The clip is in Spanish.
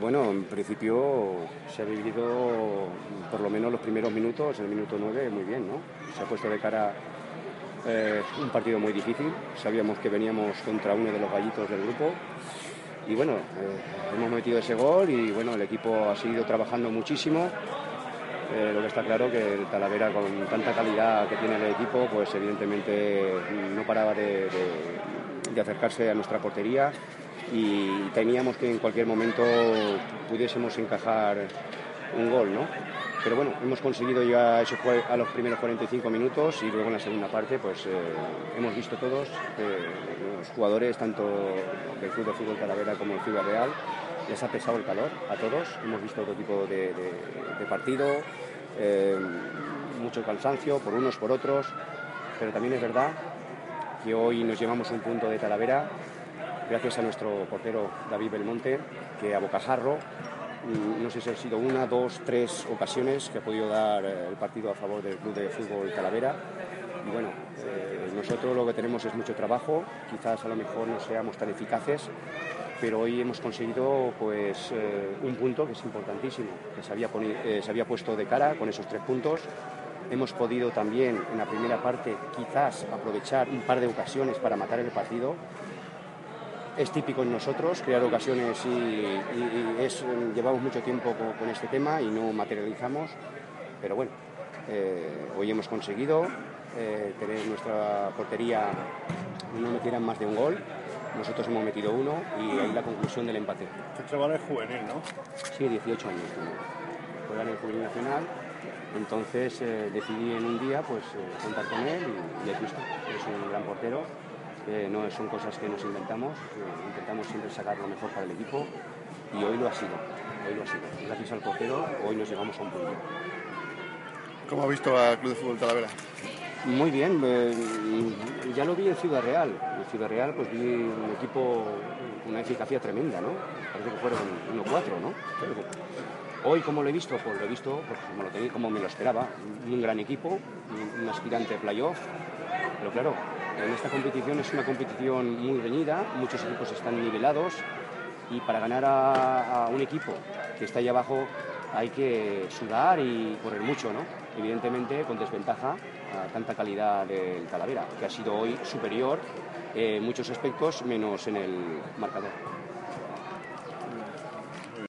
Bueno, en principio se ha vivido por lo menos los primeros minutos, el minuto 9, muy bien, ¿no? Se ha puesto de cara eh, un partido muy difícil. Sabíamos que veníamos contra uno de los gallitos del grupo. Y bueno, eh, hemos metido ese gol y bueno, el equipo ha seguido trabajando muchísimo. Eh, lo que está claro que el Talavera con tanta calidad que tiene el equipo, pues evidentemente no paraba de- de acercarse a nuestra portería y teníamos que en cualquier momento pudiésemos encajar un gol, ¿no? Pero bueno, hemos conseguido eso fue a los primeros 45 minutos y luego en la segunda parte pues eh, hemos visto todos eh, los jugadores tanto del Club de Fútbol Talavera como del Ciudad Real les ha pesado el calor a todos, hemos visto otro tipo de, de- de partido, eh, mucho cansancio por unos, por otros, pero también es verdad que hoy nos llevamos un punto de Talavera gracias a nuestro portero David Belmonte, que a bocajarro, mm, no sé si han sido una, dos, tres ocasiones que ha podido dar eh, el partido a favor del Club de Fútbol Talavera. Y bueno, eh, nosotros lo que tenemos es mucho trabajo, quizás a lo mejor no seamos tan eficaces, pero hoy hemos conseguido pues eh, un punto que es importantísimo, que se había puesto de cara con esos tres puntos. Hemos podido también en la primera parte quizás aprovechar un par de ocasiones para matar el partido. Es típico en nosotros crear ocasiones y, y- y es, llevamos mucho tiempo con, con este tema y no materializamos, pero bueno, eh, hoy hemos conseguido eh, tener nuestra portería no metieran más de un gol, nosotros hemos metido uno y ahí la conclusión del empate. Este chaval es juvenil, ¿no? Sí, 18 años. Juega en el Juvenil Nacional. Entonces eh, decidí en un día pues eh, contar con él y, y aquí. Es un gran portero. no son cosas que nos inventamos. eh, intentamos siempre sacar lo mejor para el equipo y hoy lo ha sido. Hoy lo ha sido. Gracias al portero, hoy nos llegamos a un punto. ¿Cómo ha visto al Club de Fútbol Talavera? Muy bien, ya lo vi en Ciudad Real. En Ciudad Real pues vi un equipo una eficacia tremenda, ¿no? Parece que fueron 1-4, ¿no? Hoy, como lo he visto? Pues lo he visto pues, como, lo tenía, como me lo esperaba. Un gran equipo, un aspirante playoff. Pero claro, en esta competición es una competición muy reñida, muchos equipos están nivelados y para ganar a, a un equipo que está ahí abajo hay que sudar y correr mucho, ¿no? Evidentemente con desventaja a tanta calidad del Talavera, que ha sido hoy superior en muchos aspectos menos en el marcador.